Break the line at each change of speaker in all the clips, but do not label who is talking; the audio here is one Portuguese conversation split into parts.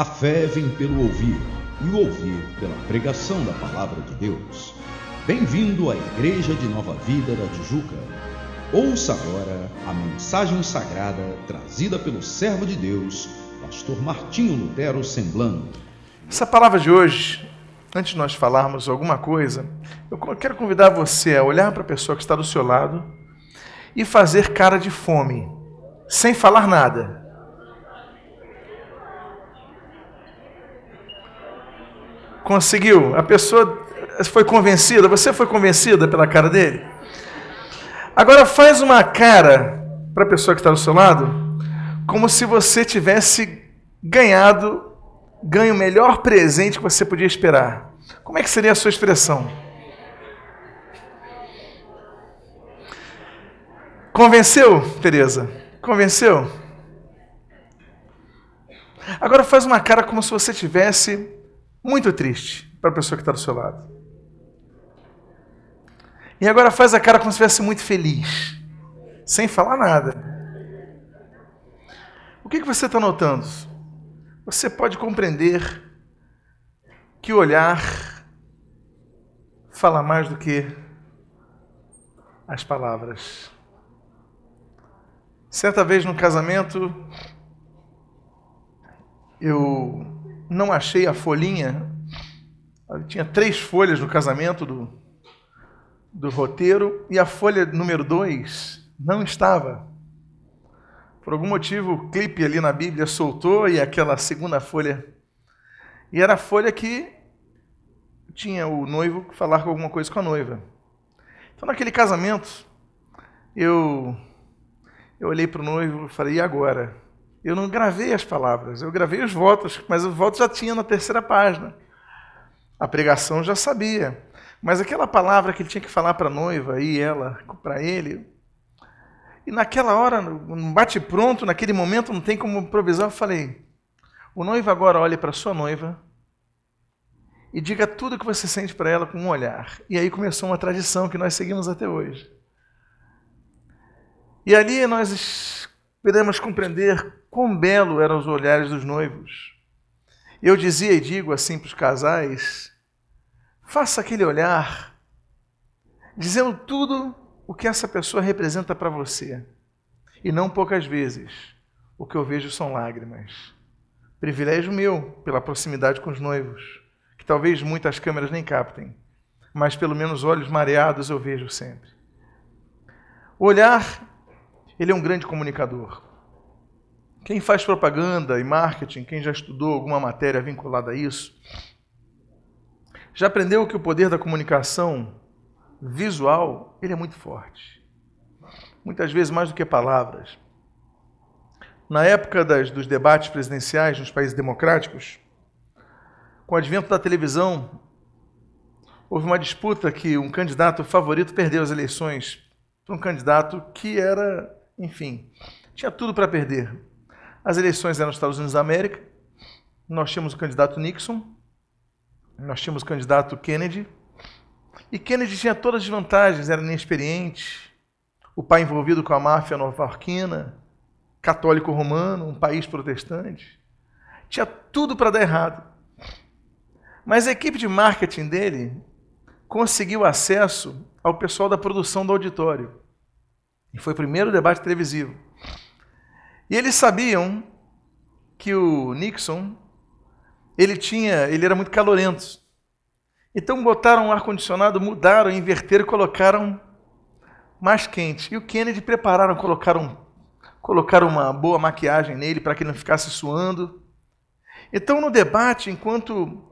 A fé vem pelo ouvir, e o ouvir pela pregação da palavra de Deus. Bem-vindo à Igreja de Nova Vida da Tijuca. Ouça agora a mensagem sagrada trazida pelo servo de Deus, pastor Martinho Lutero Semblano.
Essa palavra de hoje, antes de nós falarmos alguma coisa, eu quero convidar você a olhar para a pessoa que está do seu lado e fazer cara de fome, sem falar nada. Conseguiu? A pessoa foi convencida? Você foi convencida pela cara dele? Agora faz uma cara para a pessoa que está do seu lado, como se você tivesse ganhado, ganho o melhor presente que você podia esperar. Como é que seria a sua expressão? Convenceu, Teresa? Convenceu? Agora faz uma cara como se você tivesse muito triste para a pessoa que está do seu lado. E agora faz a cara como se estivesse muito feliz, sem falar nada. O que, que você está notando? Você pode compreender que o olhar fala mais do que as palavras. Certa vez no casamento, eu não achei a folhinha. Tinha três folhas no casamento do, do roteiro e a folha número dois não estava. Por algum motivo, o clipe ali na Bíblia soltou e aquela segunda folha. E era a folha que tinha o noivo falar alguma coisa com a noiva. Então, naquele casamento, eu eu olhei para o noivo e falei, e agora? Eu não gravei as palavras, eu gravei os votos, mas os votos já tinha na terceira página. A pregação já sabia. Mas aquela palavra que ele tinha que falar para a noiva e ela para ele. E naquela hora, no bate-pronto, naquele momento, não tem como improvisar, eu falei: o noivo agora olhe para sua noiva e diga tudo o que você sente para ela com um olhar. E aí começou uma tradição que nós seguimos até hoje. E ali nós podemos compreender quão belo eram os olhares dos noivos. Eu dizia e digo assim para os casais: faça aquele olhar, dizendo tudo o que essa pessoa representa para você. E não poucas vezes o que eu vejo são lágrimas. Privilégio meu pela proximidade com os noivos, que talvez muitas câmeras nem captem, mas pelo menos olhos mareados eu vejo sempre. O olhar ele é um grande comunicador. Quem faz propaganda e marketing, quem já estudou alguma matéria vinculada a isso, já aprendeu que o poder da comunicação visual ele é muito forte. Muitas vezes mais do que palavras. Na época das, dos debates presidenciais nos países democráticos, com o advento da televisão, houve uma disputa que um candidato favorito perdeu as eleições para um candidato que era enfim, tinha tudo para perder. As eleições eram nos Estados Unidos da América, nós tínhamos o candidato Nixon, nós tínhamos o candidato Kennedy, e Kennedy tinha todas as vantagens, era inexperiente, o pai envolvido com a máfia nova-iorquina, católico romano, um país protestante. Tinha tudo para dar errado. Mas a equipe de marketing dele conseguiu acesso ao pessoal da produção do auditório. E foi o primeiro debate televisivo. E eles sabiam que o Nixon, ele tinha, ele era muito calorento. Então botaram um ar-condicionado, mudaram, inverteram e colocaram mais quente. E o Kennedy prepararam, colocaram, colocaram uma boa maquiagem nele para que ele não ficasse suando. Então, no debate, enquanto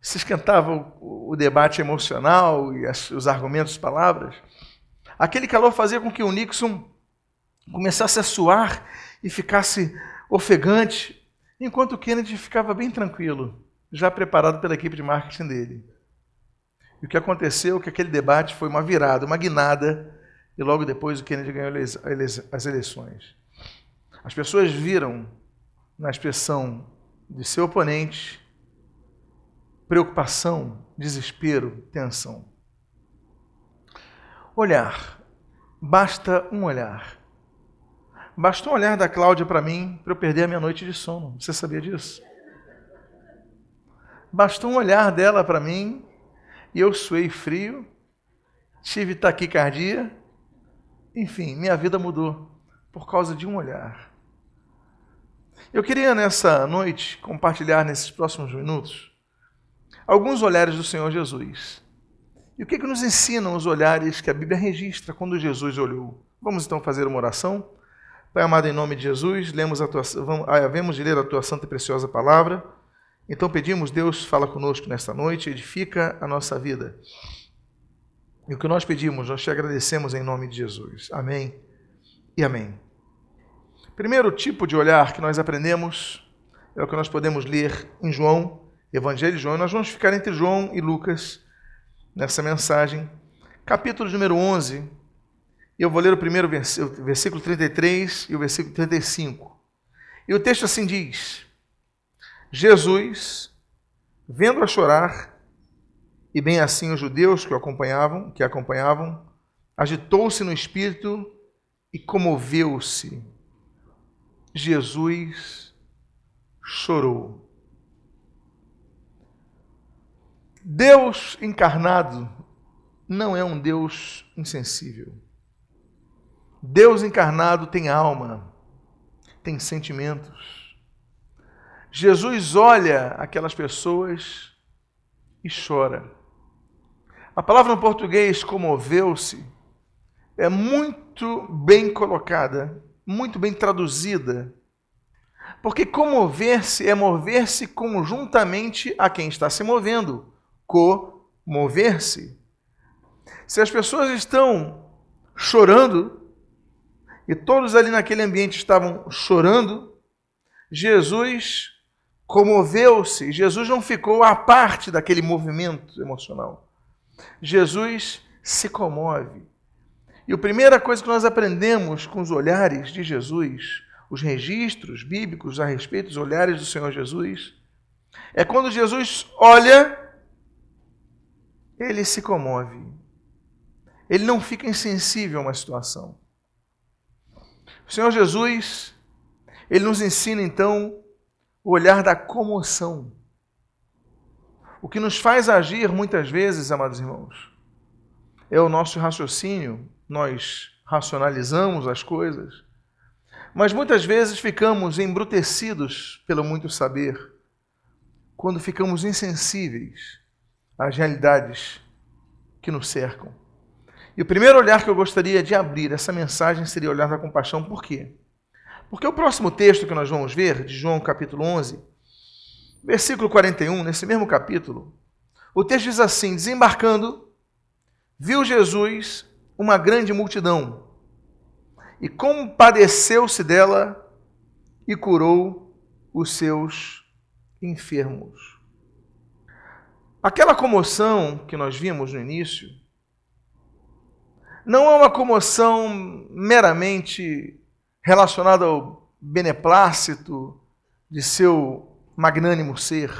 se esquentava o, o debate emocional e os argumentos, as palavras, Aquele calor fazia com que o Nixon começasse a suar e ficasse ofegante, enquanto o Kennedy ficava bem tranquilo, já preparado pela equipe de marketing dele. E o que aconteceu é que aquele debate foi uma virada, uma guinada, e logo depois o Kennedy ganhou as eleições. As pessoas viram na expressão de seu oponente preocupação, desespero, tensão. Olhar. Basta um olhar. Basta um olhar da Cláudia para mim para eu perder a minha noite de sono. Você sabia disso? bastou um olhar dela para mim e eu suei frio, tive taquicardia, enfim, minha vida mudou por causa de um olhar. Eu queria nessa noite compartilhar nesses próximos minutos alguns olhares do Senhor Jesus. E o que, que nos ensinam os olhares que a Bíblia registra quando Jesus olhou? Vamos então fazer uma oração. Pai amado, em nome de Jesus, lemos a tua, vamos, ah, de ler a tua santa e preciosa palavra. Então pedimos, Deus, fala conosco nesta noite, edifica a nossa vida. E o que nós pedimos, nós te agradecemos em nome de Jesus. Amém e amém. Primeiro tipo de olhar que nós aprendemos é o que nós podemos ler em João, Evangelho de João. Nós vamos ficar entre João e Lucas nessa mensagem. Capítulo número 11. Eu vou ler o primeiro versículo 33 e o versículo 35. E o texto assim diz: Jesus, vendo-a chorar, e bem assim os judeus que o acompanhavam, que acompanhavam, agitou-se no espírito e comoveu-se Jesus chorou. Deus encarnado não é um Deus insensível. Deus encarnado tem alma, tem sentimentos. Jesus olha aquelas pessoas e chora. A palavra no português comoveu-se é muito bem colocada muito bem traduzida. Porque comover-se é mover-se conjuntamente a quem está se movendo. Comover-se. Se as pessoas estão chorando, e todos ali naquele ambiente estavam chorando, Jesus comoveu-se. Jesus não ficou à parte daquele movimento emocional. Jesus se comove. E a primeira coisa que nós aprendemos com os olhares de Jesus, os registros bíblicos a respeito dos olhares do Senhor Jesus, é quando Jesus olha, ele se comove. Ele não fica insensível a uma situação. O Senhor Jesus, ele nos ensina então o olhar da comoção. O que nos faz agir muitas vezes, amados irmãos, é o nosso raciocínio nós racionalizamos as coisas, mas muitas vezes ficamos embrutecidos pelo muito saber, quando ficamos insensíveis às realidades que nos cercam. E o primeiro olhar que eu gostaria de abrir essa mensagem seria o olhar da compaixão. Por quê? Porque o próximo texto que nós vamos ver, de João capítulo 11, versículo 41, nesse mesmo capítulo, o texto diz assim: Desembarcando, viu Jesus uma grande multidão e compadeceu-se dela e curou os seus enfermos. Aquela comoção que nós vimos no início não é uma comoção meramente relacionada ao beneplácito de seu magnânimo ser.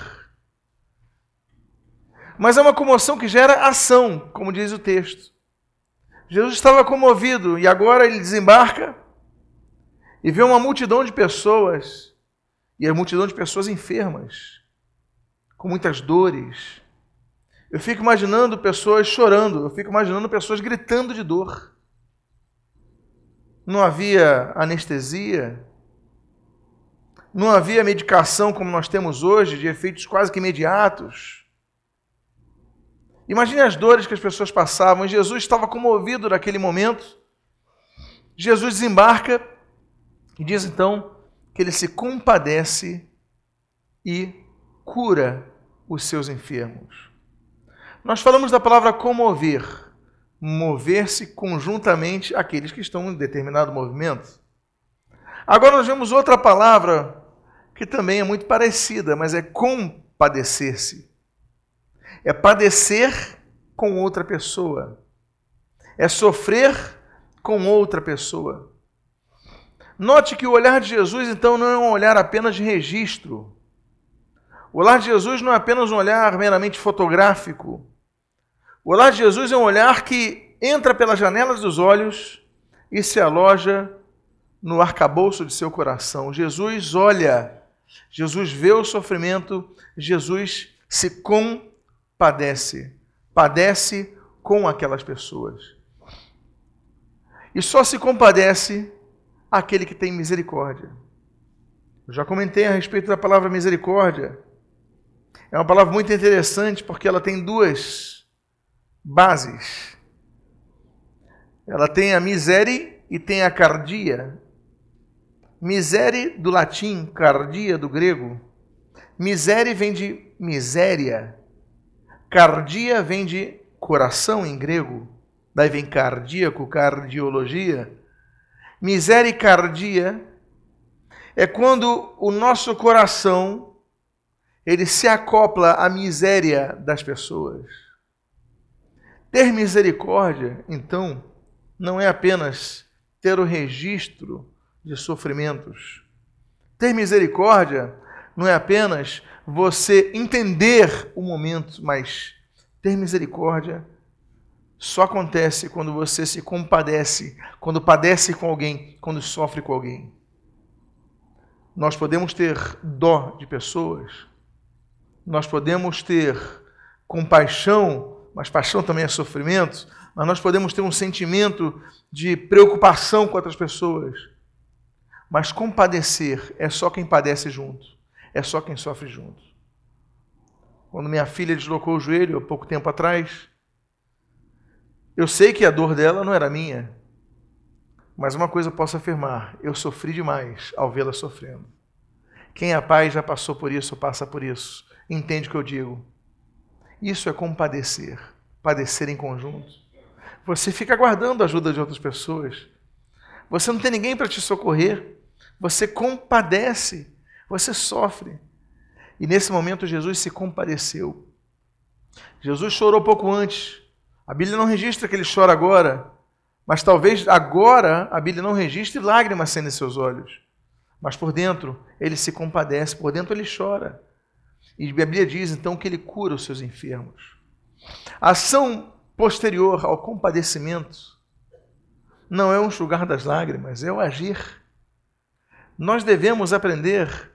Mas é uma comoção que gera ação, como diz o texto. Jesus estava comovido e agora ele desembarca e vê uma multidão de pessoas, e a multidão de pessoas enfermas, com muitas dores. Eu fico imaginando pessoas chorando, eu fico imaginando pessoas gritando de dor. Não havia anestesia, não havia medicação como nós temos hoje, de efeitos quase que imediatos. Imagine as dores que as pessoas passavam. Jesus estava comovido naquele momento. Jesus desembarca e diz então que ele se compadece e cura os seus enfermos. Nós falamos da palavra comover, mover-se conjuntamente aqueles que estão em determinado movimento. Agora nós vemos outra palavra que também é muito parecida, mas é compadecer-se é padecer com outra pessoa, é sofrer com outra pessoa. Note que o olhar de Jesus, então, não é um olhar apenas de registro. O olhar de Jesus não é apenas um olhar meramente fotográfico. O olhar de Jesus é um olhar que entra pelas janelas dos olhos e se aloja no arcabouço de seu coração. Jesus olha, Jesus vê o sofrimento, Jesus se compadece, padece com aquelas pessoas. E só se compadece aquele que tem misericórdia. Eu já comentei a respeito da palavra misericórdia. É uma palavra muito interessante porque ela tem duas bases. Ela tem a miséria e tem a cardia. Miséria do latim, cardia do grego. Miséria vem de miséria. Cardia vem de coração em grego. Daí vem cardíaco, cardiologia. Misericardia é quando o nosso coração ele se acopla à miséria das pessoas. Ter misericórdia, então, não é apenas ter o registro de sofrimentos. Ter misericórdia não é apenas você entender o momento, mas ter misericórdia só acontece quando você se compadece, quando padece com alguém, quando sofre com alguém. Nós podemos ter dó de pessoas, nós podemos ter compaixão, mas paixão também é sofrimento, mas nós podemos ter um sentimento de preocupação com outras pessoas. Mas compadecer é só quem padece junto, é só quem sofre junto. Quando minha filha deslocou o joelho há pouco tempo atrás, eu sei que a dor dela não era minha, mas uma coisa posso afirmar: eu sofri demais ao vê-la sofrendo. Quem é pai já passou por isso, passa por isso, entende o que eu digo. Isso é compadecer, padecer em conjunto. Você fica aguardando a ajuda de outras pessoas. Você não tem ninguém para te socorrer. Você compadece, você sofre. E nesse momento Jesus se compadeceu. Jesus chorou pouco antes, a Bíblia não registra que ele chora agora, mas talvez agora a Bíblia não registre lágrimas sendo em seus olhos. Mas por dentro ele se compadece, por dentro ele chora. E a Bíblia diz então que ele cura os seus enfermos. A ação posterior ao compadecimento não é um enxugar das lágrimas, é o agir. Nós devemos aprender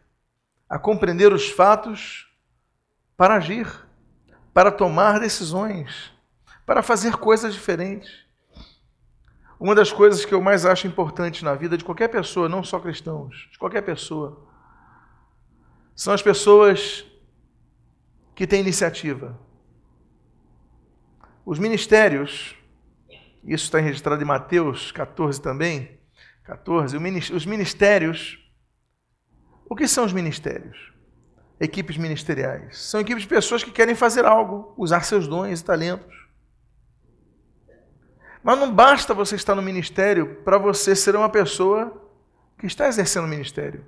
a compreender os fatos para agir, para tomar decisões para fazer coisas diferentes. Uma das coisas que eu mais acho importante na vida de qualquer pessoa, não só cristãos, de qualquer pessoa, são as pessoas que têm iniciativa. Os ministérios, isso está registrado em Mateus 14 também, 14, os ministérios, o que são os ministérios? Equipes ministeriais. São equipes de pessoas que querem fazer algo, usar seus dons e talentos. Mas não basta você estar no ministério para você ser uma pessoa que está exercendo o ministério.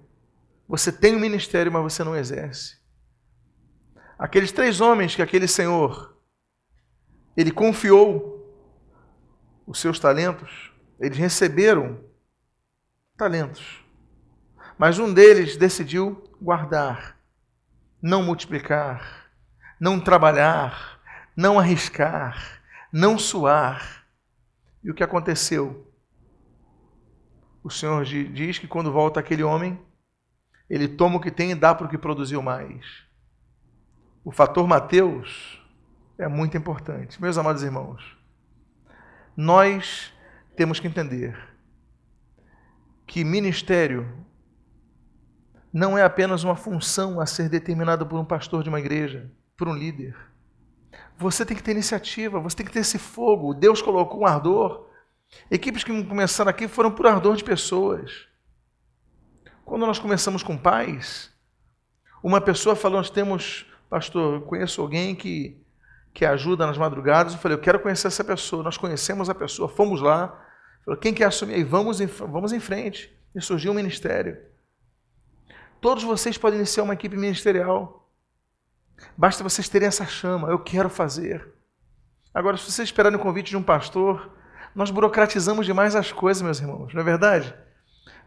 Você tem o um ministério, mas você não exerce. Aqueles três homens que aquele Senhor ele confiou os seus talentos, eles receberam talentos. Mas um deles decidiu guardar, não multiplicar, não trabalhar, não arriscar, não suar e o que aconteceu? O Senhor diz que quando volta aquele homem, ele toma o que tem e dá para o que produziu mais. O fator Mateus é muito importante. Meus amados irmãos, nós temos que entender que ministério não é apenas uma função a ser determinada por um pastor de uma igreja, por um líder. Você tem que ter iniciativa, você tem que ter esse fogo. Deus colocou um ardor. Equipes que começaram aqui foram por ardor de pessoas. Quando nós começamos com pais, uma pessoa falou: Nós temos, pastor, eu conheço alguém que, que ajuda nas madrugadas. Eu falei: Eu quero conhecer essa pessoa. Nós conhecemos a pessoa, fomos lá. Falou: Quem quer assumir? aí? vamos em, vamos em frente. E surgiu um ministério. Todos vocês podem iniciar uma equipe ministerial. Basta vocês terem essa chama, eu quero fazer. Agora, se vocês esperarem o convite de um pastor, nós burocratizamos demais as coisas, meus irmãos, não é verdade?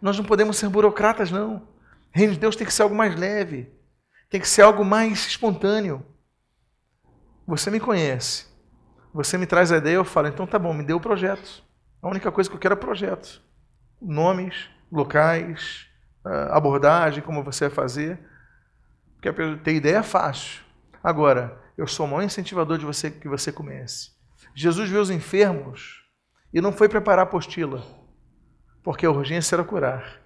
Nós não podemos ser burocratas, não. Reino de Deus tem que ser algo mais leve, tem que ser algo mais espontâneo. Você me conhece, você me traz a ideia, eu falo, então tá bom, me dê o projeto. A única coisa que eu quero é projeto. Nomes, locais, ah, abordagem, como você vai fazer. Porque ter ideia é fácil. Agora, eu sou o maior incentivador de você que você comece. Jesus viu os enfermos e não foi preparar a apostila, porque a urgência era curar.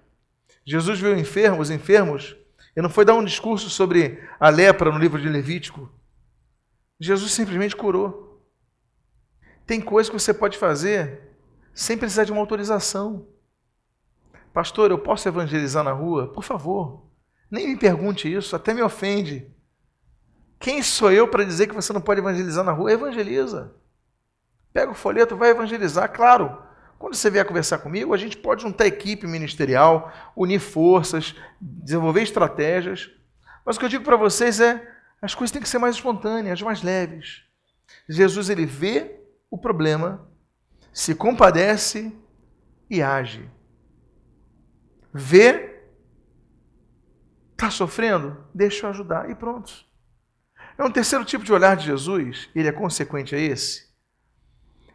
Jesus viu enfermos, os enfermos e não foi dar um discurso sobre a lepra no livro de Levítico. Jesus simplesmente curou. Tem coisas que você pode fazer sem precisar de uma autorização. Pastor, eu posso evangelizar na rua? Por favor, nem me pergunte isso, até me ofende. Quem sou eu para dizer que você não pode evangelizar na rua? Evangeliza. Pega o folheto, vai evangelizar, claro. Quando você vier conversar comigo, a gente pode juntar equipe ministerial, unir forças, desenvolver estratégias. Mas o que eu digo para vocês é, as coisas têm que ser mais espontâneas, mais leves. Jesus ele vê o problema, se compadece e age. Vê, está sofrendo, deixa eu ajudar e pronto. É um terceiro tipo de olhar de Jesus, ele é consequente a esse.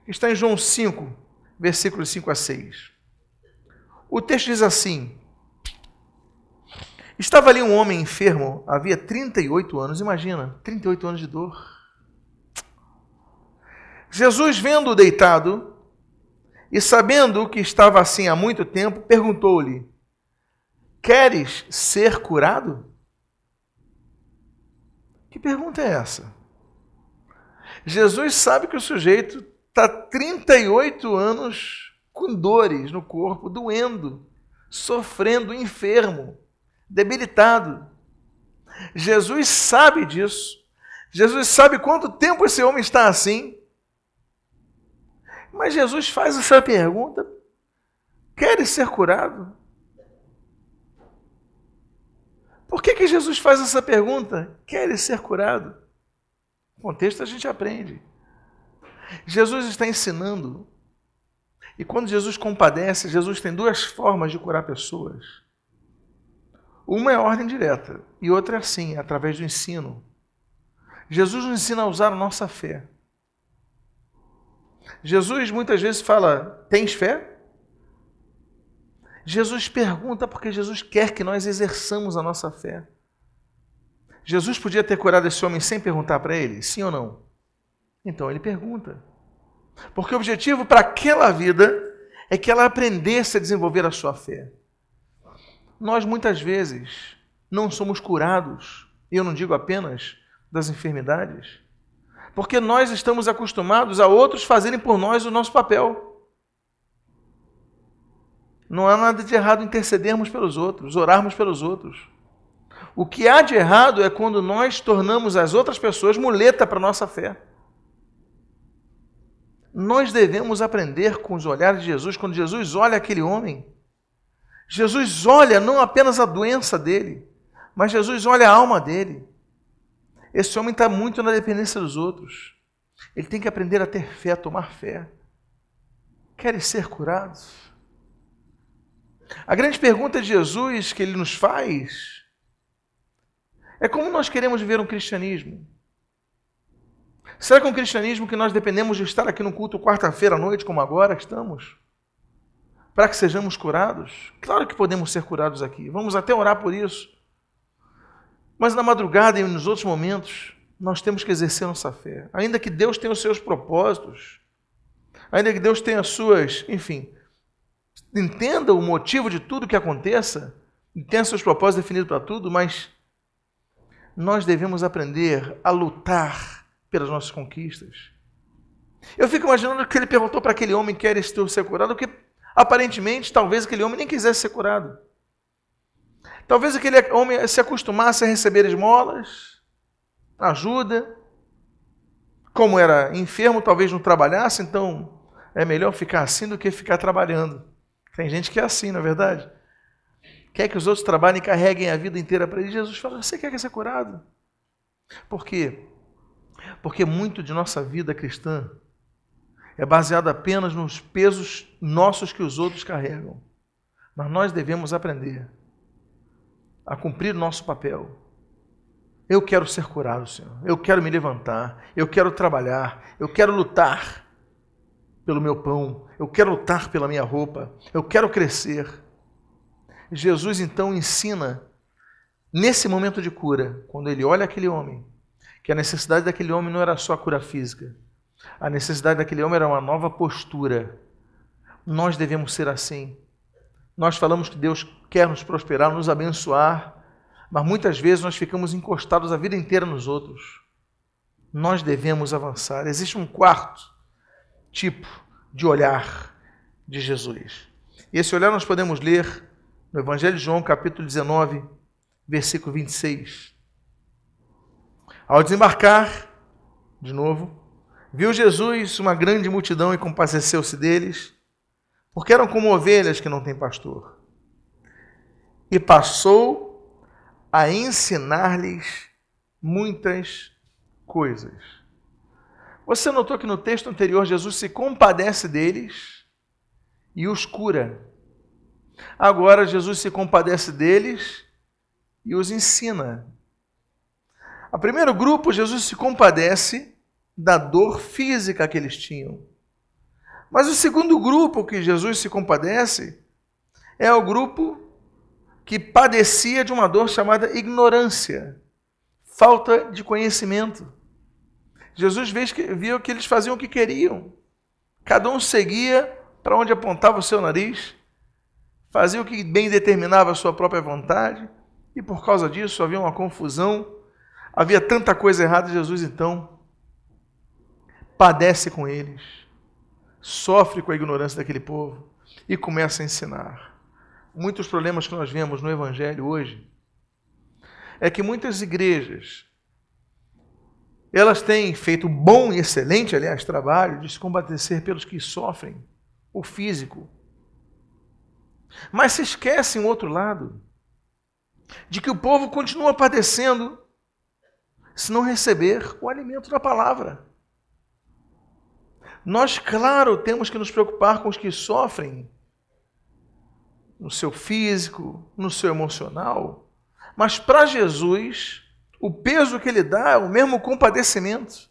Está em João 5, versículos 5 a 6. O texto diz assim: Estava ali um homem enfermo, havia 38 anos, imagina, 38 anos de dor. Jesus, vendo-o deitado e sabendo que estava assim há muito tempo, perguntou-lhe: Queres ser curado? Que pergunta é essa? Jesus sabe que o sujeito está 38 anos com dores no corpo, doendo, sofrendo, enfermo, debilitado. Jesus sabe disso. Jesus sabe quanto tempo esse homem está assim. Mas Jesus faz essa pergunta: queres ser curado? Por que, que Jesus faz essa pergunta? Queres ser curado? No contexto a gente aprende. Jesus está ensinando. E quando Jesus compadece, Jesus tem duas formas de curar pessoas. Uma é ordem direta e outra é assim, através do ensino. Jesus nos ensina a usar a nossa fé. Jesus muitas vezes fala: Tens fé? Jesus pergunta porque Jesus quer que nós exerçamos a nossa fé. Jesus podia ter curado esse homem sem perguntar para ele, sim ou não? Então ele pergunta. Porque o objetivo para aquela vida é que ela aprendesse a desenvolver a sua fé. Nós muitas vezes não somos curados, e eu não digo apenas das enfermidades, porque nós estamos acostumados a outros fazerem por nós o nosso papel. Não há nada de errado intercedermos pelos outros, orarmos pelos outros. O que há de errado é quando nós tornamos as outras pessoas muleta para a nossa fé. Nós devemos aprender com os olhares de Jesus, quando Jesus olha aquele homem. Jesus olha não apenas a doença dele, mas Jesus olha a alma dele. Esse homem está muito na dependência dos outros. Ele tem que aprender a ter fé, a tomar fé. Querem ser curados? A grande pergunta de Jesus que ele nos faz é como nós queremos viver um cristianismo. Será que é um cristianismo que nós dependemos de estar aqui no culto quarta-feira à noite, como agora estamos? Para que sejamos curados? Claro que podemos ser curados aqui. Vamos até orar por isso. Mas na madrugada e nos outros momentos, nós temos que exercer nossa fé. Ainda que Deus tenha os seus propósitos, ainda que Deus tenha as suas, enfim, entenda o motivo de tudo que aconteça, e tenha seus propósitos definidos para tudo, mas nós devemos aprender a lutar pelas nossas conquistas. Eu fico imaginando que ele perguntou para aquele homem que era ser curado, porque aparentemente, talvez aquele homem nem quisesse ser curado. Talvez aquele homem se acostumasse a receber esmolas, ajuda. Como era enfermo, talvez não trabalhasse, então é melhor ficar assim do que ficar trabalhando. Tem gente que é assim, não é verdade? Quer que os outros trabalhem e carreguem a vida inteira para ele. Jesus fala: Você quer ser curado? Por quê? Porque muito de nossa vida cristã é baseada apenas nos pesos nossos que os outros carregam. Mas nós devemos aprender a cumprir nosso papel. Eu quero ser curado, Senhor. Eu quero me levantar. Eu quero trabalhar. Eu quero lutar pelo meu pão. Eu quero lutar pela minha roupa. Eu quero crescer. Jesus então ensina, nesse momento de cura, quando ele olha aquele homem, que a necessidade daquele homem não era só a cura física. A necessidade daquele homem era uma nova postura. Nós devemos ser assim. Nós falamos que Deus quer nos prosperar, nos abençoar, mas muitas vezes nós ficamos encostados a vida inteira nos outros. Nós devemos avançar. Existe um quarto tipo de olhar de Jesus. E esse olhar nós podemos ler no Evangelho de João, capítulo 19, versículo 26. Ao desembarcar, de novo, viu Jesus uma grande multidão e compadeceu-se deles, porque eram como ovelhas que não têm pastor. E passou a ensinar-lhes muitas coisas. Você notou que no texto anterior Jesus se compadece deles e os cura. Agora Jesus se compadece deles e os ensina. A primeiro grupo, Jesus se compadece da dor física que eles tinham. Mas o segundo grupo que Jesus se compadece é o grupo que padecia de uma dor chamada ignorância, falta de conhecimento. Jesus viu que eles faziam o que queriam. Cada um seguia para onde apontava o seu nariz, fazia o que bem determinava a sua própria vontade, e por causa disso havia uma confusão, havia tanta coisa errada. Jesus então padece com eles, sofre com a ignorância daquele povo e começa a ensinar. Muitos problemas que nós vemos no Evangelho hoje é que muitas igrejas elas têm feito bom e excelente, aliás, trabalho de se combater pelos que sofrem o físico, mas se esquecem o outro lado, de que o povo continua padecendo se não receber o alimento da palavra. Nós, claro, temos que nos preocupar com os que sofrem no seu físico, no seu emocional, mas para Jesus, o peso que ele dá é o mesmo compadecimento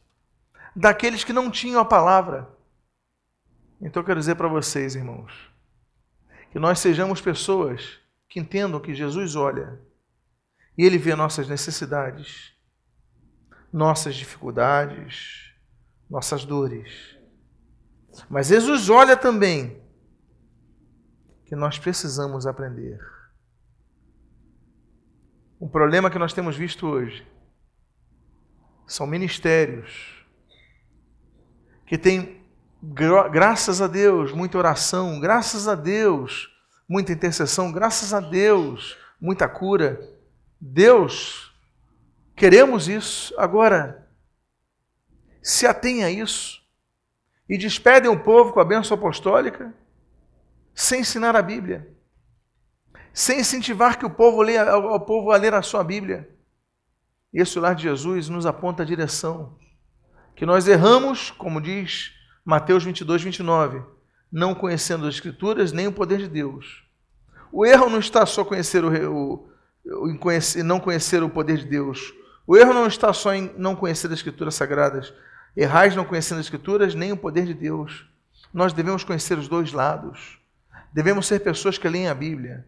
daqueles que não tinham a palavra. Então eu quero dizer para vocês, irmãos, que nós sejamos pessoas que entendam que Jesus olha e Ele vê nossas necessidades, nossas dificuldades, nossas dores. Mas Jesus olha também que nós precisamos aprender. Um problema que nós temos visto hoje são ministérios que têm graças a Deus, muita oração, graças a Deus, muita intercessão, graças a Deus, muita cura. Deus, queremos isso. Agora, se atenha a isso e despedem o povo com a bênção apostólica sem ensinar a Bíblia, sem incentivar que o povo leia, o povo a ler a sua Bíblia. Esse lar de Jesus nos aponta a direção. Que nós erramos, como diz Mateus 22, 29. Não conhecendo as Escrituras nem o poder de Deus. O erro não está só conhecer o, o, em conhecer, não conhecer o poder de Deus. O erro não está só em não conhecer as Escrituras sagradas. Errais não conhecendo as Escrituras nem o poder de Deus. Nós devemos conhecer os dois lados. Devemos ser pessoas que leem a Bíblia,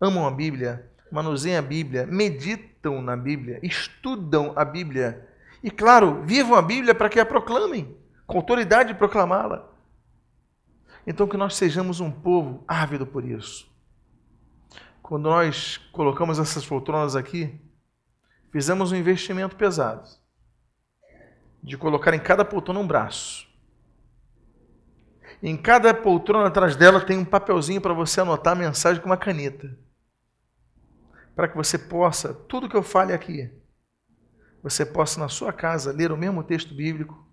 amam a Bíblia, manuseiam a Bíblia, meditam na Bíblia, estudam a Bíblia. E, claro, vivam a Bíblia para que a proclamem com autoridade de proclamá-la. Então, que nós sejamos um povo ávido por isso. Quando nós colocamos essas poltronas aqui, fizemos um investimento pesado de colocar em cada poltrona um braço. Em cada poltrona atrás dela tem um papelzinho para você anotar a mensagem com uma caneta. Para que você possa, tudo que eu fale aqui, você possa na sua casa ler o mesmo texto bíblico,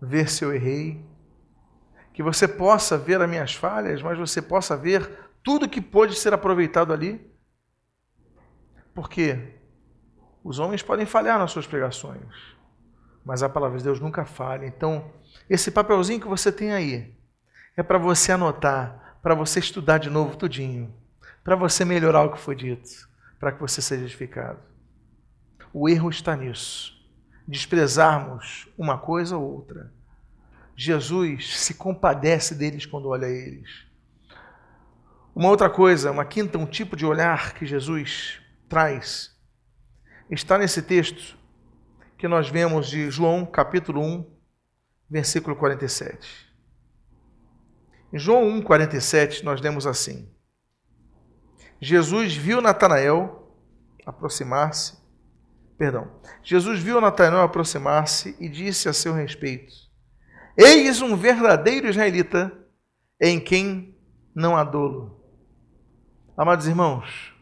ver se eu errei, que você possa ver as minhas falhas, mas você possa ver tudo que pode ser aproveitado ali. Porque os homens podem falhar nas suas pregações, mas a palavra de Deus nunca falha. Então, esse papelzinho que você tem aí é para você anotar, para você estudar de novo tudinho, para você melhorar o que foi dito, para que você seja edificado. O erro está nisso desprezarmos uma coisa ou outra. Jesus se compadece deles quando olha eles. Uma outra coisa, uma quinta, um tipo de olhar que Jesus traz, está nesse texto, que nós vemos de João, capítulo 1, versículo 47. Em João 1, 47, nós lemos assim: Jesus viu Natanael aproximar-se, perdão, Jesus viu Natanael aproximar-se e disse a seu respeito: Eis um verdadeiro israelita em quem não há dolo. Amados irmãos,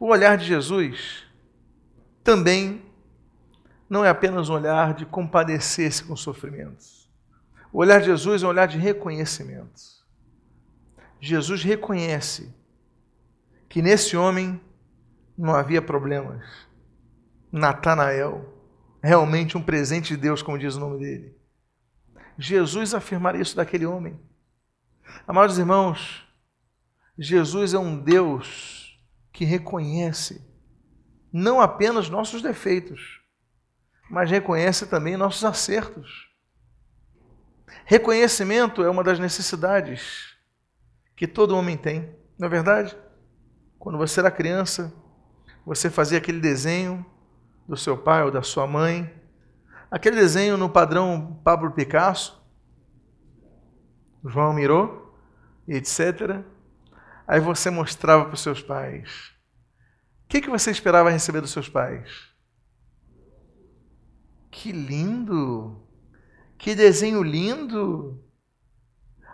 o olhar de Jesus também não é apenas um olhar de compadecer-se com sofrimentos. O olhar de Jesus é um olhar de reconhecimento. Jesus reconhece que nesse homem não havia problemas. Natanael, realmente um presente de Deus, como diz o nome dele. Jesus afirmar isso daquele homem. Amados irmãos, Jesus é um Deus que reconhece não apenas nossos defeitos, mas reconhece também nossos acertos. Reconhecimento é uma das necessidades que todo homem tem, não é verdade? Quando você era criança, você fazia aquele desenho do seu pai ou da sua mãe, aquele desenho no padrão Pablo Picasso, João Miró, etc. Aí você mostrava para os seus pais. O que, que você esperava receber dos seus pais? Que lindo! Que desenho lindo!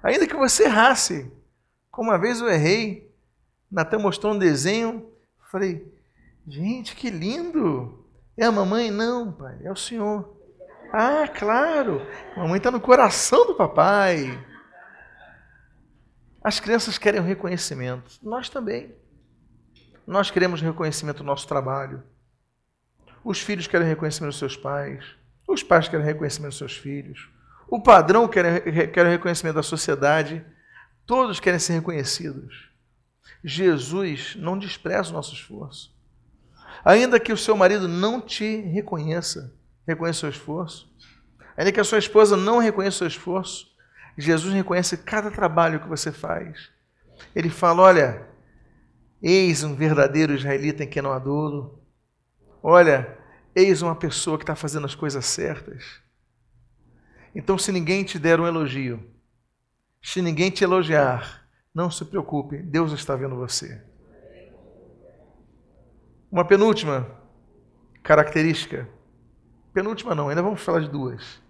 Ainda que você errasse, como uma vez eu errei, Natan mostrou um desenho, falei, gente, que lindo! É a mamãe? Não, pai, é o senhor. Ah, claro, a mamãe está no coração do papai. As crianças querem o reconhecimento, nós também. Nós queremos reconhecimento do nosso trabalho. Os filhos querem reconhecimento dos seus pais. Os pais querem reconhecimento dos seus filhos. O padrão quer, quer reconhecimento da sociedade. Todos querem ser reconhecidos. Jesus não despreza o nosso esforço. Ainda que o seu marido não te reconheça, reconheça o seu esforço. Ainda que a sua esposa não reconheça o seu esforço, Jesus reconhece cada trabalho que você faz. Ele fala: Olha, eis um verdadeiro israelita em quem não há dolo. Olha, eis uma pessoa que está fazendo as coisas certas. Então, se ninguém te der um elogio, se ninguém te elogiar, não se preocupe, Deus está vendo você. Uma penúltima característica. Penúltima não, ainda vamos falar de duas.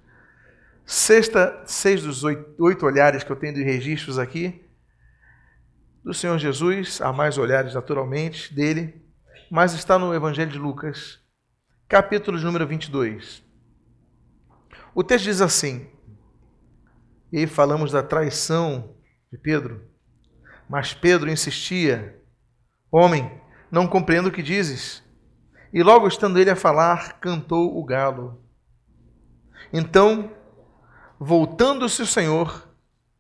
Sexta, seis dos oito, oito olhares que eu tenho de registros aqui, do Senhor Jesus, há mais olhares naturalmente dele, mas está no Evangelho de Lucas, capítulo número 22. O texto diz assim, e falamos da traição de Pedro, mas Pedro insistia: Homem, não compreendo o que dizes. E logo estando ele a falar, cantou o galo. Então Voltando-se o Senhor,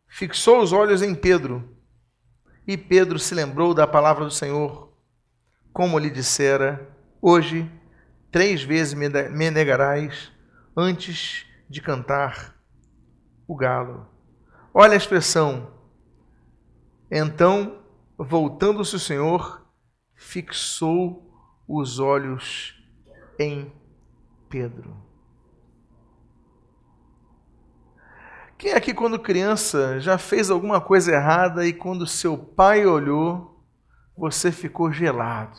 fixou os olhos em Pedro, e Pedro se lembrou da palavra do Senhor, como lhe dissera: Hoje, três vezes me negarás antes de cantar o galo. Olha a expressão. Então, voltando-se o Senhor, fixou os olhos em Pedro. Quem aqui, quando criança, já fez alguma coisa errada e quando seu pai olhou, você ficou gelado?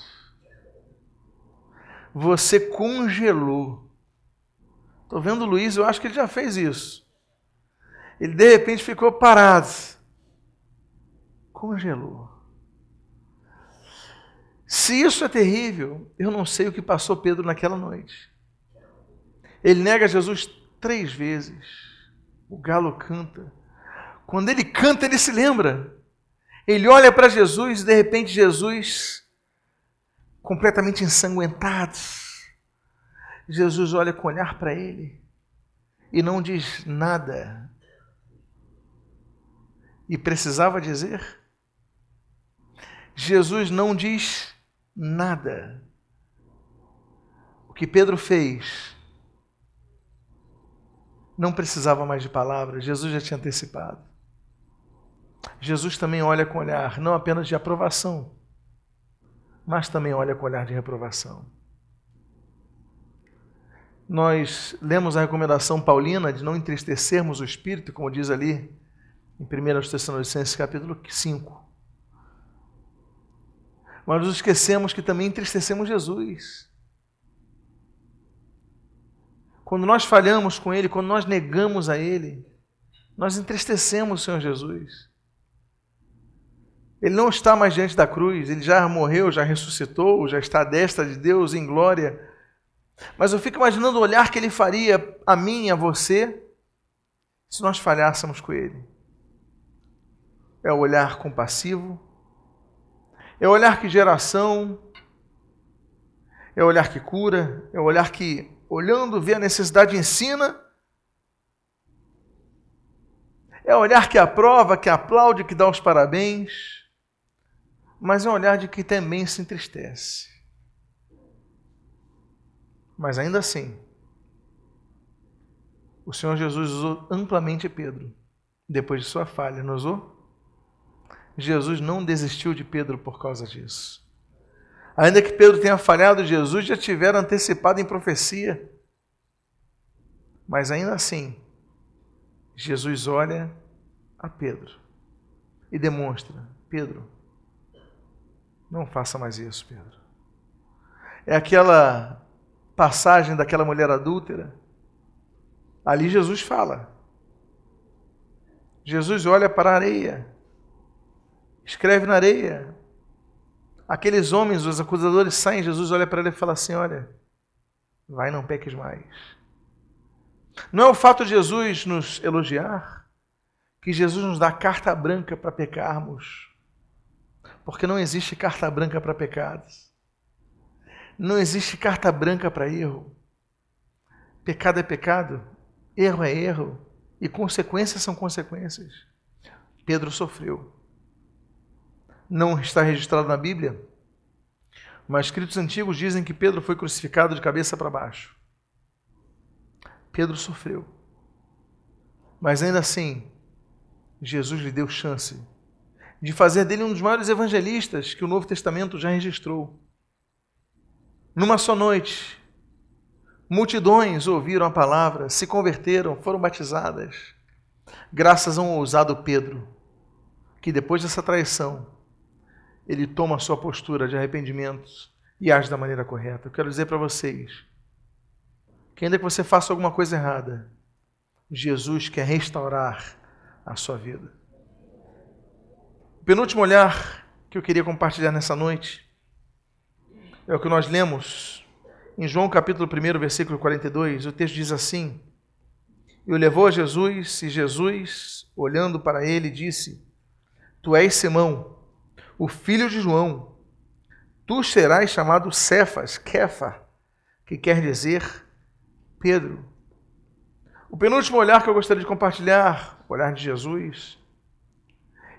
Você congelou. Estou vendo o Luiz, eu acho que ele já fez isso. Ele de repente ficou parado. Congelou. Se isso é terrível, eu não sei o que passou Pedro naquela noite. Ele nega Jesus três vezes. O galo canta. Quando ele canta, ele se lembra. Ele olha para Jesus e de repente Jesus, completamente ensanguentado, Jesus olha com olhar para ele e não diz nada. E precisava dizer? Jesus não diz nada. O que Pedro fez não precisava mais de palavras, Jesus já tinha antecipado. Jesus também olha com olhar não apenas de aprovação, mas também olha com olhar de reprovação. nós lemos a recomendação paulina de não entristecermos o espírito, como diz ali em 1 Tessalonicenses capítulo 5. Mas nos esquecemos que também entristecemos Jesus. Quando nós falhamos com Ele, quando nós negamos a Ele, nós entristecemos o Senhor Jesus. Ele não está mais diante da cruz, ele já morreu, já ressuscitou, já está à destra de Deus em glória. Mas eu fico imaginando o olhar que ele faria a mim a você se nós falhássemos com ele. É o olhar compassivo, é o olhar que geração, é o olhar que cura, é o olhar que, olhando, vê a necessidade ensina é olhar que aprova, que aplaude, que dá os parabéns, mas é olhar de que também se entristece. Mas ainda assim, o Senhor Jesus usou amplamente Pedro, depois de sua falha, não usou? Jesus não desistiu de Pedro por causa disso. Ainda que Pedro tenha falhado, Jesus já tivera antecipado em profecia. Mas ainda assim, Jesus olha a Pedro e demonstra: Pedro, não faça mais isso, Pedro. É aquela passagem daquela mulher adúltera. Ali Jesus fala. Jesus olha para a areia, escreve na areia. Aqueles homens, os acusadores, saem. Jesus olha para ele e fala assim: Olha, vai, não peques mais. Não é o fato de Jesus nos elogiar que Jesus nos dá carta branca para pecarmos, porque não existe carta branca para pecados, não existe carta branca para erro. Pecado é pecado, erro é erro, e consequências são consequências. Pedro sofreu. Não está registrado na Bíblia, mas escritos antigos dizem que Pedro foi crucificado de cabeça para baixo. Pedro sofreu. Mas ainda assim, Jesus lhe deu chance de fazer dele um dos maiores evangelistas que o Novo Testamento já registrou. Numa só noite, multidões ouviram a palavra, se converteram, foram batizadas, graças a um ousado Pedro, que depois dessa traição, ele toma a sua postura de arrependimento e age da maneira correta. Eu quero dizer para vocês que ainda que você faça alguma coisa errada, Jesus quer restaurar a sua vida. O penúltimo olhar que eu queria compartilhar nessa noite é o que nós lemos em João capítulo 1, versículo 42. O texto diz assim: E o levou a Jesus, e Jesus, olhando para ele, disse: Tu és Simão, o filho de João. Tu serás chamado Cefas, Kefa, que quer dizer Pedro. O penúltimo olhar que eu gostaria de compartilhar, o olhar de Jesus,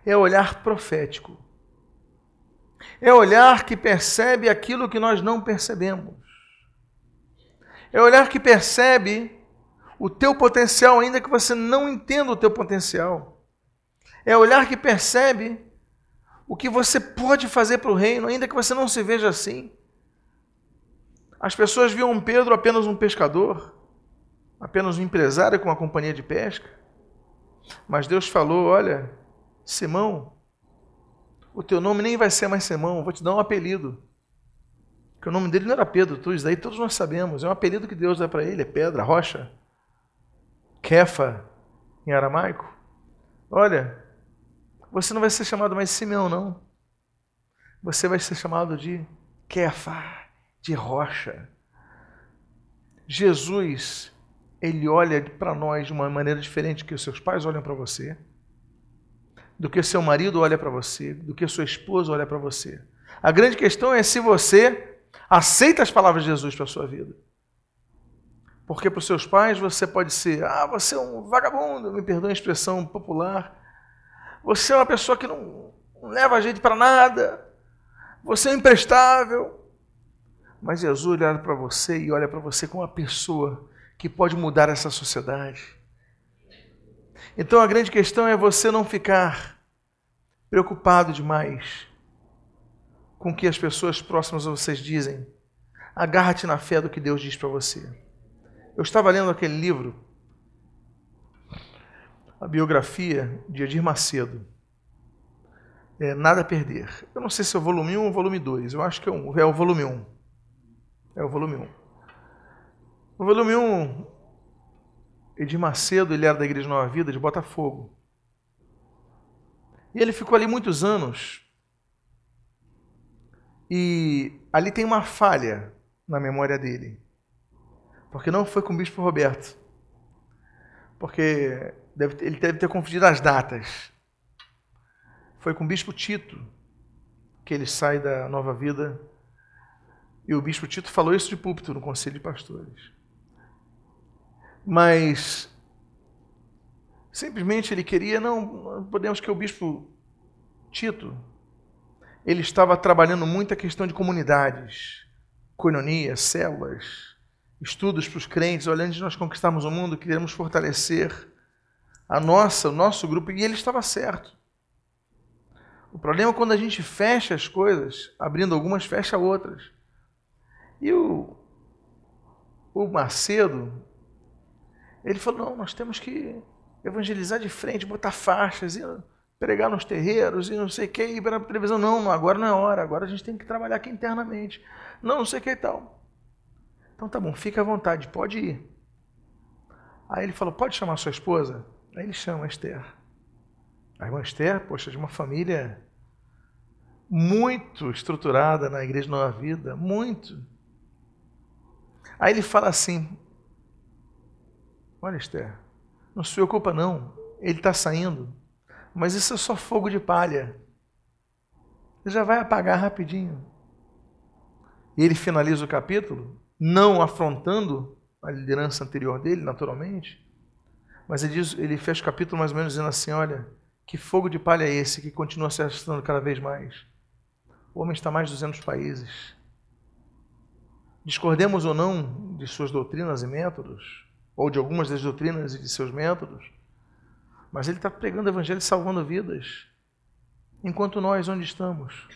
é o olhar profético. É o olhar que percebe aquilo que nós não percebemos. É o olhar que percebe o teu potencial, ainda que você não entenda o teu potencial. É o olhar que percebe o que você pode fazer para o reino, ainda que você não se veja assim. As pessoas viam Pedro apenas um pescador, apenas um empresário com uma companhia de pesca. Mas Deus falou: Olha, Simão, o teu nome nem vai ser mais Simão, vou te dar um apelido. Que o nome dele não era Pedro, tu, isso daí todos nós sabemos. É um apelido que Deus dá para ele: é pedra, rocha, Kefa, em aramaico. Olha, você não vai ser chamado mais Simeão, não. Você vai ser chamado de Kefa, de rocha. Jesus ele olha para nós de uma maneira diferente que os seus pais olham para você, do que seu marido olha para você, do que sua esposa olha para você. A grande questão é se você aceita as palavras de Jesus para a sua vida. Porque para os seus pais você pode ser, ah, você é um vagabundo, me perdoe a expressão popular. Você é uma pessoa que não, não leva jeito para nada. Você é imprestável. Mas Jesus olha para você e olha para você como uma pessoa que pode mudar essa sociedade. Então a grande questão é você não ficar preocupado demais com o que as pessoas próximas a vocês dizem. Agarra-te na fé do que Deus diz para você. Eu estava lendo aquele livro, a biografia de Edir Macedo. É, Nada a Perder. Eu não sei se é o volume 1 ou o volume 2. Eu acho que é, um, é o volume 1. É o volume 1. O volume 1, Edir Macedo, ele era da Igreja Nova Vida, de Botafogo. E ele ficou ali muitos anos. E ali tem uma falha na memória dele. Porque não foi com o bispo Roberto. Porque deve, ele deve ter confundido as datas. Foi com o bispo Tito que ele sai da nova vida. E o bispo Tito falou isso de púlpito no conselho de pastores. Mas simplesmente ele queria, não, podemos que o bispo Tito, ele estava trabalhando muito a questão de comunidades, coinonia, células, estudos para os crentes, olhando de nós conquistarmos o mundo, queremos fortalecer a nossa, o nosso grupo, e ele estava certo. O problema é quando a gente fecha as coisas, abrindo algumas, fecha outras. E o, o Macedo, ele falou: não, nós temos que evangelizar de frente, botar faixas, e pregar nos terreiros, e não sei o que, ir para a televisão. Não, agora não é hora, agora a gente tem que trabalhar aqui internamente. Não, não sei o que e tal. Então tá bom, fica à vontade, pode ir. Aí ele falou: pode chamar sua esposa? Aí ele chama Esther. A irmã Esther, poxa, de uma família muito estruturada na Igreja Nova Vida, muito. Aí ele fala assim: Olha, Esther, não se preocupa não, ele está saindo, mas isso é só fogo de palha. Ele já vai apagar rapidinho. E ele finaliza o capítulo, não afrontando a liderança anterior dele, naturalmente, mas ele, diz, ele fecha o capítulo mais ou menos dizendo assim: olha, que fogo de palha é esse que continua se arrastando cada vez mais? O homem está mais de 200 países. Discordemos ou não de suas doutrinas e métodos, ou de algumas das doutrinas e de seus métodos, mas ele está pregando o evangelho e salvando vidas. Enquanto nós, onde estamos?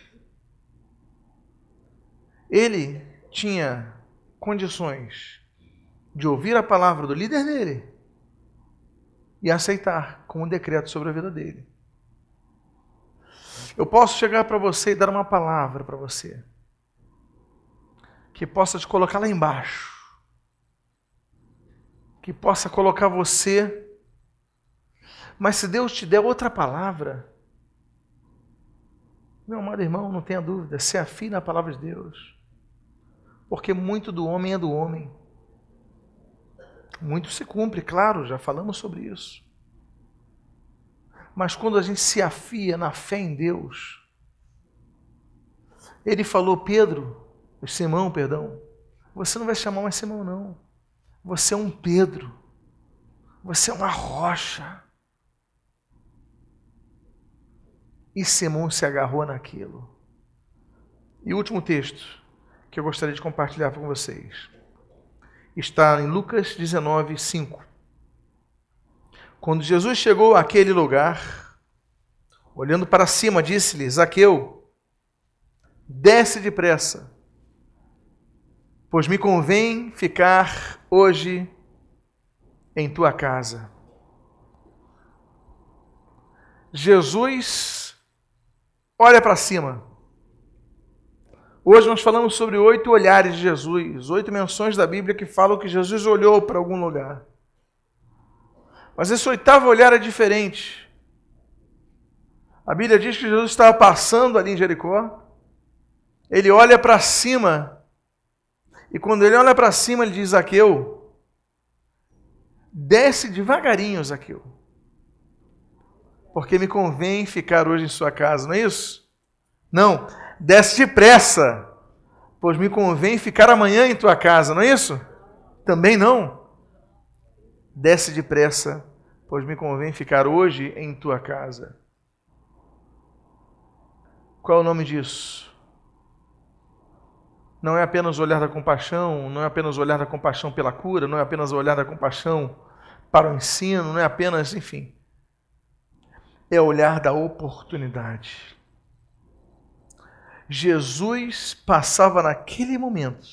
Ele tinha condições de ouvir a palavra do líder dele e aceitar como um decreto sobre a vida dele. Eu posso chegar para você e dar uma palavra para você que possa te colocar lá embaixo, que possa colocar você. Mas se Deus te der outra palavra, meu amado irmão, não tenha dúvida, se afie na palavra de Deus, porque muito do homem é do homem. Muito se cumpre, claro, já falamos sobre isso. Mas quando a gente se afia na fé em Deus, ele falou, Pedro, Simão, perdão, você não vai chamar mais Simão, não. Você é um Pedro. Você é uma rocha. E Simão se agarrou naquilo. E o último texto que eu gostaria de compartilhar com vocês está em Lucas 19, 5. Quando Jesus chegou àquele lugar, olhando para cima, disse-lhe: Zaqueu, desce depressa, pois me convém ficar hoje em tua casa. Jesus olha para cima. Hoje nós falamos sobre oito olhares de Jesus, oito menções da Bíblia que falam que Jesus olhou para algum lugar. Mas esse oitavo olhar é diferente. A Bíblia diz que Jesus estava passando ali em Jericó. Ele olha para cima. E quando ele olha para cima, ele diz: Zaqueu, desce devagarinho, Zaqueu. Porque me convém ficar hoje em sua casa, não é isso? Não, desce depressa, pois me convém ficar amanhã em tua casa, não é isso? Também não. Desce depressa, pois me convém ficar hoje em tua casa. Qual é o nome disso? Não é apenas o olhar da compaixão, não é apenas o olhar da compaixão pela cura, não é apenas o olhar da compaixão para o ensino, não é apenas, enfim. É o olhar da oportunidade. Jesus passava naquele momento.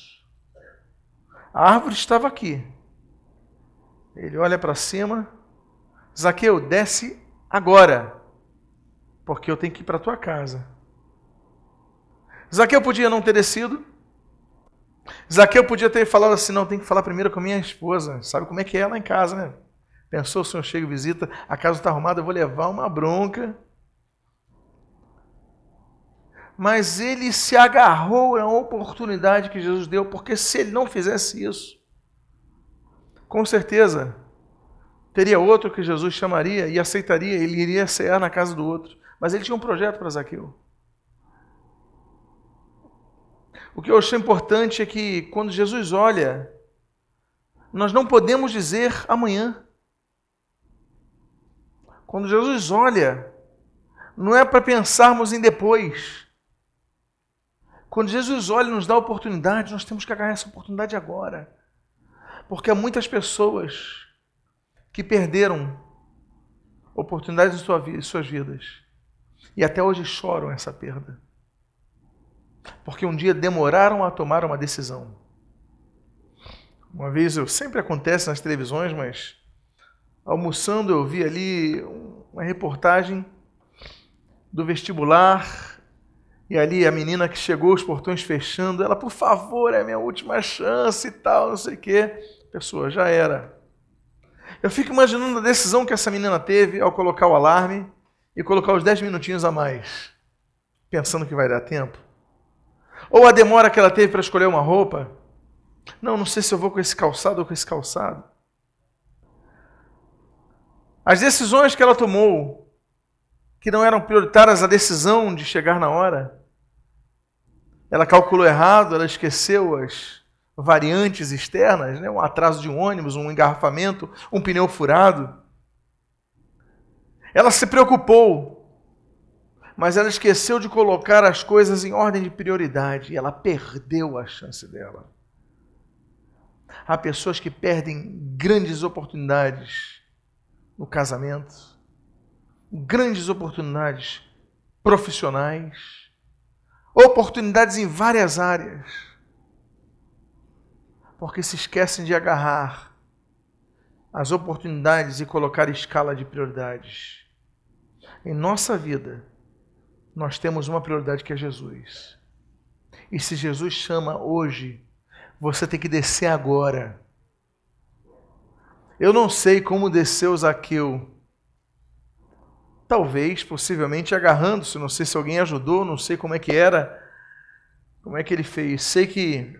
A árvore estava aqui. Ele olha para cima, Zaqueu, desce agora, porque eu tenho que ir para a tua casa. Zaqueu podia não ter descido. Zaqueu podia ter falado assim: não, tem que falar primeiro com a minha esposa. Sabe como é que é lá em casa, né? Pensou, o senhor chega e visita, a casa está arrumada, eu vou levar uma bronca. Mas ele se agarrou na oportunidade que Jesus deu, porque se ele não fizesse isso, com certeza teria outro que Jesus chamaria e aceitaria, ele iria cear na casa do outro. Mas ele tinha um projeto para Zaqueu. O que eu achei importante é que quando Jesus olha, nós não podemos dizer amanhã. Quando Jesus olha, não é para pensarmos em depois. Quando Jesus olha e nos dá oportunidade, nós temos que agarrar essa oportunidade agora. Porque há muitas pessoas que perderam oportunidades em suas vidas e até hoje choram essa perda. Porque um dia demoraram a tomar uma decisão. Uma vez, eu sempre acontece nas televisões, mas almoçando eu vi ali uma reportagem do vestibular e ali a menina que chegou, os portões fechando, ela, por favor, é a minha última chance e tal, não sei o quê. Pessoa, já era. Eu fico imaginando a decisão que essa menina teve ao colocar o alarme e colocar os 10 minutinhos a mais, pensando que vai dar tempo. Ou a demora que ela teve para escolher uma roupa. Não, não sei se eu vou com esse calçado ou com esse calçado. As decisões que ela tomou, que não eram prioritárias a decisão de chegar na hora, ela calculou errado, ela esqueceu as variantes externas, né? um atraso de um ônibus, um engarrafamento, um pneu furado. Ela se preocupou, mas ela esqueceu de colocar as coisas em ordem de prioridade e ela perdeu a chance dela. Há pessoas que perdem grandes oportunidades no casamento, grandes oportunidades profissionais, oportunidades em várias áreas, porque se esquecem de agarrar as oportunidades e colocar escala de prioridades. Em nossa vida, nós temos uma prioridade que é Jesus. E se Jesus chama hoje, você tem que descer agora eu não sei como desceu Zaqueu. Talvez, possivelmente, agarrando-se. Não sei se alguém ajudou, não sei como é que era, como é que ele fez. Sei que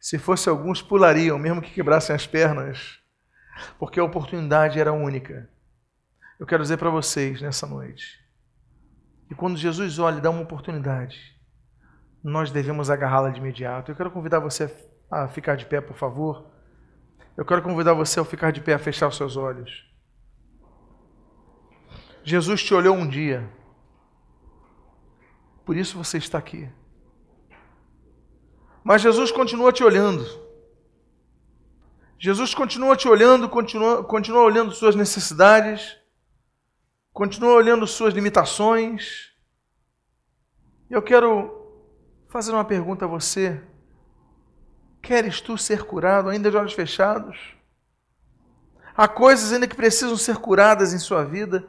se fosse alguns pulariam, mesmo que quebrassem as pernas, porque a oportunidade era única. Eu quero dizer para vocês nessa noite que quando Jesus olha e dá uma oportunidade, nós devemos agarrá-la de imediato. Eu quero convidar você a ficar de pé, por favor. Eu quero convidar você a ficar de pé, a fechar os seus olhos. Jesus te olhou um dia. Por isso você está aqui. Mas Jesus continua te olhando. Jesus continua te olhando, continua, continua olhando suas necessidades, continua olhando suas limitações. Eu quero fazer uma pergunta a você. Queres tu ser curado, ainda de olhos fechados? Há coisas ainda que precisam ser curadas em sua vida.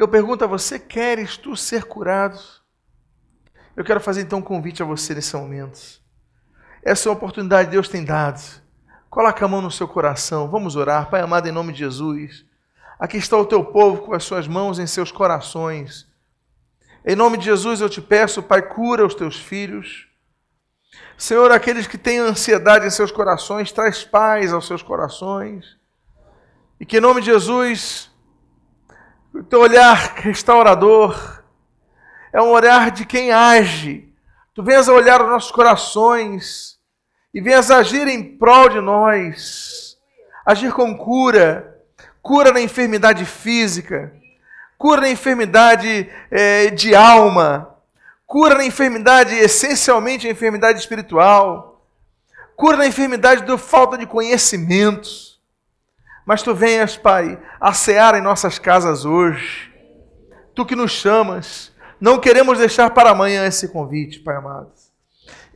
Eu pergunto a você: queres tu ser curado? Eu quero fazer então um convite a você nesse momento. Essa é uma oportunidade que Deus tem dado. Coloque a mão no seu coração. Vamos orar. Pai amado, em nome de Jesus. Aqui está o teu povo com as suas mãos em seus corações. Em nome de Jesus eu te peço, Pai, cura os teus filhos. Senhor, aqueles que têm ansiedade em seus corações, traz paz aos seus corações. E que em nome de Jesus, o teu olhar restaurador é um olhar de quem age. Tu venhas a olhar os nossos corações e venhas agir em prol de nós. Agir com cura, cura na enfermidade física, cura na enfermidade é, de alma, cura na enfermidade, essencialmente a enfermidade espiritual, cura na enfermidade da falta de conhecimento. Mas tu venhas, Pai, a cear em nossas casas hoje. Tu que nos chamas, não queremos deixar para amanhã esse convite, Pai amado.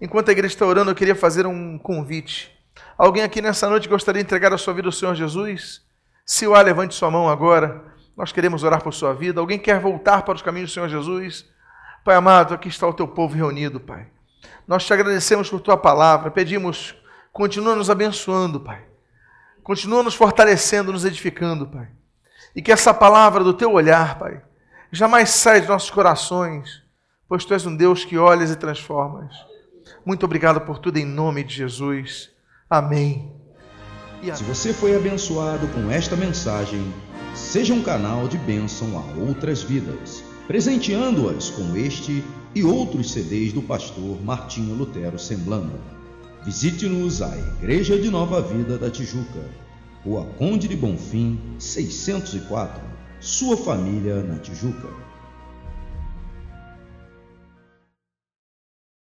Enquanto a igreja está orando, eu queria fazer um convite Alguém aqui nessa noite gostaria de entregar a sua vida ao Senhor Jesus? Se o há, levante sua mão agora. Nós queremos orar por sua vida. Alguém quer voltar para os caminhos do Senhor Jesus? Pai amado, aqui está o teu povo reunido, Pai. Nós te agradecemos por tua palavra. Pedimos, continua nos abençoando, Pai. Continua nos fortalecendo, nos edificando, Pai. E que essa palavra do teu olhar, Pai, jamais saia de nossos corações, pois tu és um Deus que olhas e transformas. Muito obrigado por tudo em nome de Jesus. Amém.
Se você foi abençoado com esta mensagem, seja um canal de bênção a outras vidas, presenteando-as com este e outros CDs do pastor Martinho Lutero Semblando. Visite-nos à Igreja de Nova Vida da Tijuca, Rua Conde de Bonfim, 604, sua família na Tijuca.